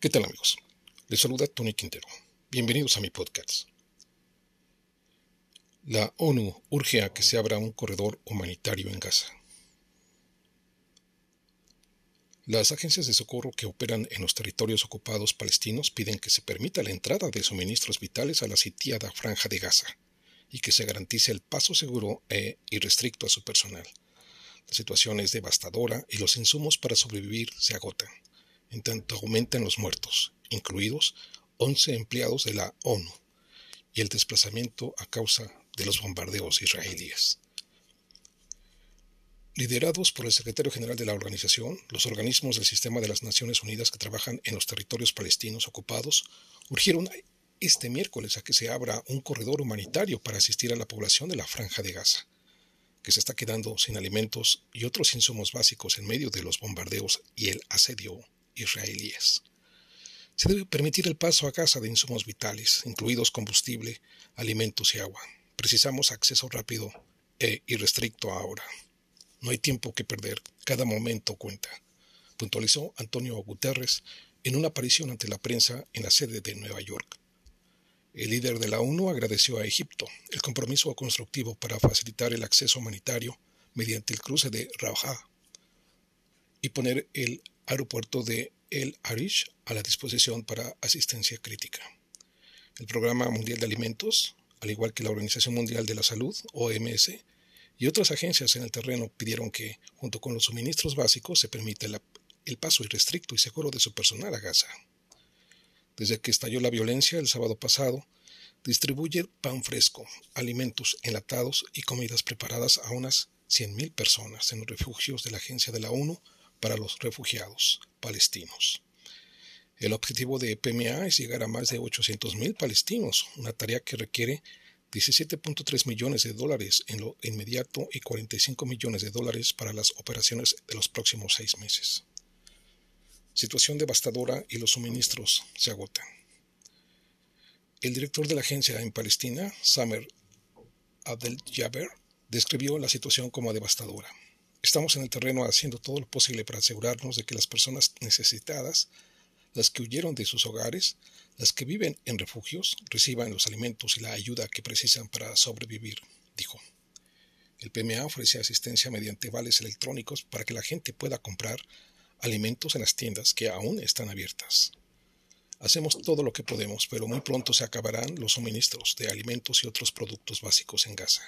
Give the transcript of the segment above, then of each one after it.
¿Qué tal amigos? Les saluda Tony Quintero. Bienvenidos a mi podcast. La ONU urge a que se abra un corredor humanitario en Gaza. Las agencias de socorro que operan en los territorios ocupados palestinos piden que se permita la entrada de suministros vitales a la sitiada franja de Gaza y que se garantice el paso seguro e irrestricto a su personal. La situación es devastadora y los insumos para sobrevivir se agotan en tanto aumentan los muertos, incluidos 11 empleados de la ONU, y el desplazamiento a causa de los bombardeos israelíes. Liderados por el secretario general de la organización, los organismos del sistema de las Naciones Unidas que trabajan en los territorios palestinos ocupados urgieron este miércoles a que se abra un corredor humanitario para asistir a la población de la franja de Gaza, que se está quedando sin alimentos y otros insumos básicos en medio de los bombardeos y el asedio israelíes. Se debe permitir el paso a casa de insumos vitales, incluidos combustible, alimentos y agua. Precisamos acceso rápido e irrestricto ahora. No hay tiempo que perder, cada momento cuenta, puntualizó Antonio Guterres en una aparición ante la prensa en la sede de Nueva York. El líder de la ONU agradeció a Egipto el compromiso constructivo para facilitar el acceso humanitario mediante el cruce de Rafah y poner el aeropuerto de El Arish a la disposición para asistencia crítica. El Programa Mundial de Alimentos, al igual que la Organización Mundial de la Salud, OMS, y otras agencias en el terreno pidieron que, junto con los suministros básicos, se permita el paso irrestricto y seguro de su personal a Gaza. Desde que estalló la violencia el sábado pasado, distribuye pan fresco, alimentos enlatados y comidas preparadas a unas 100.000 personas en los refugios de la Agencia de la ONU para los refugiados palestinos. El objetivo de PMA es llegar a más de 800.000 palestinos, una tarea que requiere 17.3 millones de dólares en lo inmediato y 45 millones de dólares para las operaciones de los próximos seis meses. Situación devastadora y los suministros se agotan. El director de la agencia en Palestina, Samer Abdel Jaber, describió la situación como devastadora. Estamos en el terreno haciendo todo lo posible para asegurarnos de que las personas necesitadas, las que huyeron de sus hogares, las que viven en refugios, reciban los alimentos y la ayuda que precisan para sobrevivir, dijo. El PMA ofrece asistencia mediante vales electrónicos para que la gente pueda comprar alimentos en las tiendas que aún están abiertas. Hacemos todo lo que podemos, pero muy pronto se acabarán los suministros de alimentos y otros productos básicos en Gaza,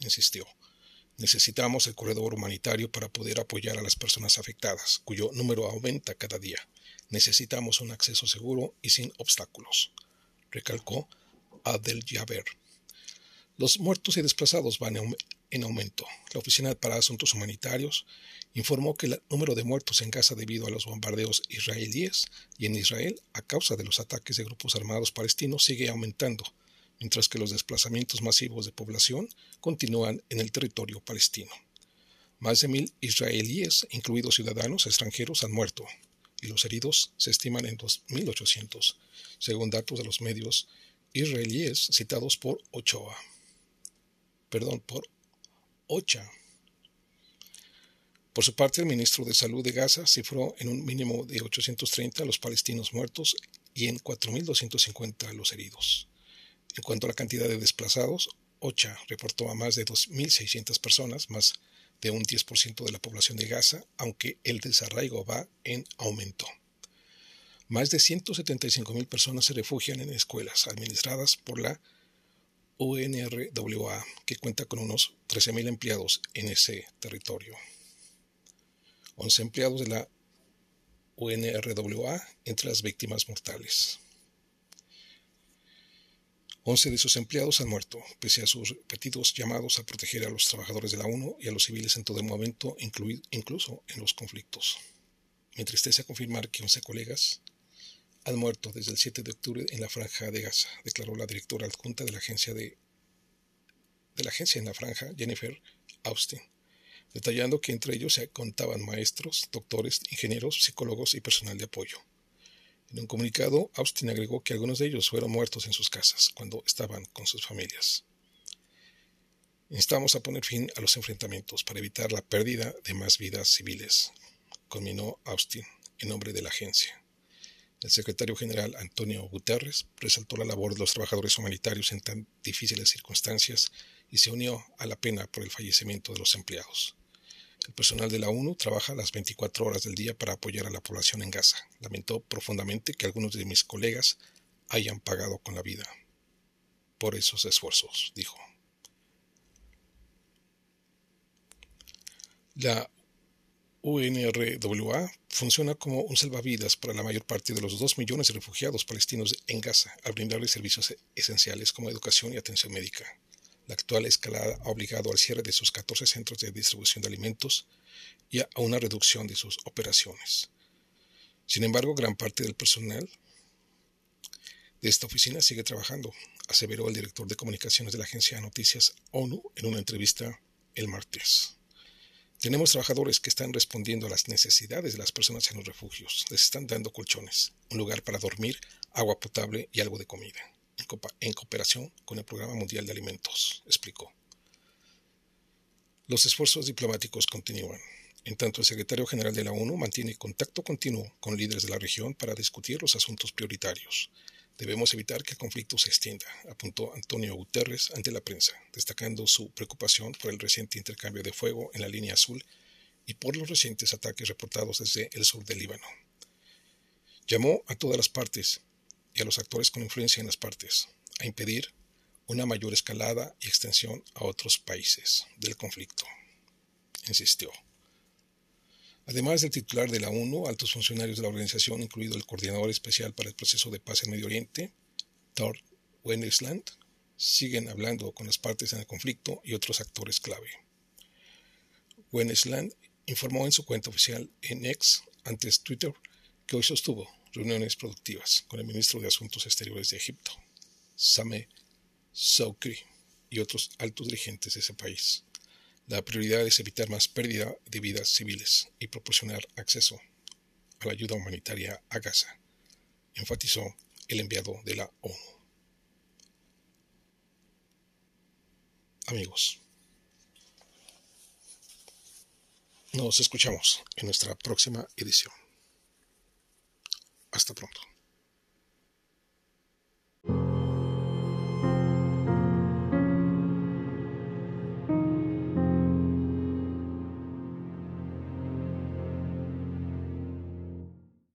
insistió. Necesitamos el corredor humanitario para poder apoyar a las personas afectadas, cuyo número aumenta cada día. Necesitamos un acceso seguro y sin obstáculos, recalcó Adel Jaber. Los muertos y desplazados van en aumento. La Oficina para Asuntos Humanitarios informó que el número de muertos en Gaza debido a los bombardeos israelíes y en Israel a causa de los ataques de grupos armados palestinos sigue aumentando mientras que los desplazamientos masivos de población continúan en el territorio palestino. Más de mil israelíes, incluidos ciudadanos extranjeros, han muerto, y los heridos se estiman en 2.800, según datos de los medios israelíes citados por Ochoa. Perdón, por Ocha. Por su parte, el ministro de Salud de Gaza cifró en un mínimo de 830 a los palestinos muertos y en 4.250 a los heridos. En cuanto a la cantidad de desplazados, OCHA reportó a más de 2.600 personas, más de un 10% de la población de Gaza, aunque el desarraigo va en aumento. Más de 175.000 personas se refugian en escuelas administradas por la UNRWA, que cuenta con unos 13.000 empleados en ese territorio. 11 empleados de la UNRWA entre las víctimas mortales. Once de sus empleados han muerto, pese a sus repetidos llamados a proteger a los trabajadores de la ONU y a los civiles en todo momento, incluso en los conflictos. Me entristece confirmar que 11 colegas han muerto desde el 7 de octubre en la franja de Gaza, declaró la directora adjunta de la agencia de, de la agencia en la franja, Jennifer Austin, detallando que entre ellos se contaban maestros, doctores, ingenieros, psicólogos y personal de apoyo. En un comunicado, Austin agregó que algunos de ellos fueron muertos en sus casas cuando estaban con sus familias. Instamos a poner fin a los enfrentamientos para evitar la pérdida de más vidas civiles, conminó Austin en nombre de la agencia. El secretario general Antonio Guterres resaltó la labor de los trabajadores humanitarios en tan difíciles circunstancias y se unió a la pena por el fallecimiento de los empleados. El personal de la ONU trabaja las 24 horas del día para apoyar a la población en Gaza. Lamentó profundamente que algunos de mis colegas hayan pagado con la vida por esos esfuerzos, dijo. La UNRWA funciona como un salvavidas para la mayor parte de los dos millones de refugiados palestinos en Gaza al brindarles servicios esenciales como educación y atención médica. La actual escalada ha obligado al cierre de sus 14 centros de distribución de alimentos y a una reducción de sus operaciones. Sin embargo, gran parte del personal de esta oficina sigue trabajando, aseveró el director de comunicaciones de la agencia de noticias ONU en una entrevista el martes. Tenemos trabajadores que están respondiendo a las necesidades de las personas en los refugios. Les están dando colchones, un lugar para dormir, agua potable y algo de comida, en cooperación con el Programa Mundial de Alimentos, explicó. Los esfuerzos diplomáticos continúan. En tanto, el secretario general de la ONU mantiene contacto continuo con líderes de la región para discutir los asuntos prioritarios. Debemos evitar que el conflicto se extienda, apuntó Antonio Guterres ante la prensa, destacando su preocupación por el reciente intercambio de fuego en la línea azul y por los recientes ataques reportados desde el sur del Líbano. Llamó a todas las partes y a los actores con influencia en las partes a impedir una mayor escalada y extensión a otros países del conflicto. Insistió. Además del titular de la ONU, altos funcionarios de la organización, incluido el coordinador especial para el proceso de paz en Medio Oriente, Thor Wennesland, siguen hablando con las partes en el conflicto y otros actores clave. Wennesland informó en su cuenta oficial en X, antes Twitter, que hoy sostuvo reuniones productivas con el ministro de Asuntos Exteriores de Egipto, Sameh Soukri, y otros altos dirigentes de ese país. La prioridad es evitar más pérdida de vidas civiles y proporcionar acceso a la ayuda humanitaria a Gaza, enfatizó el enviado de la ONU. Amigos, nos escuchamos en nuestra próxima edición. Hasta pronto.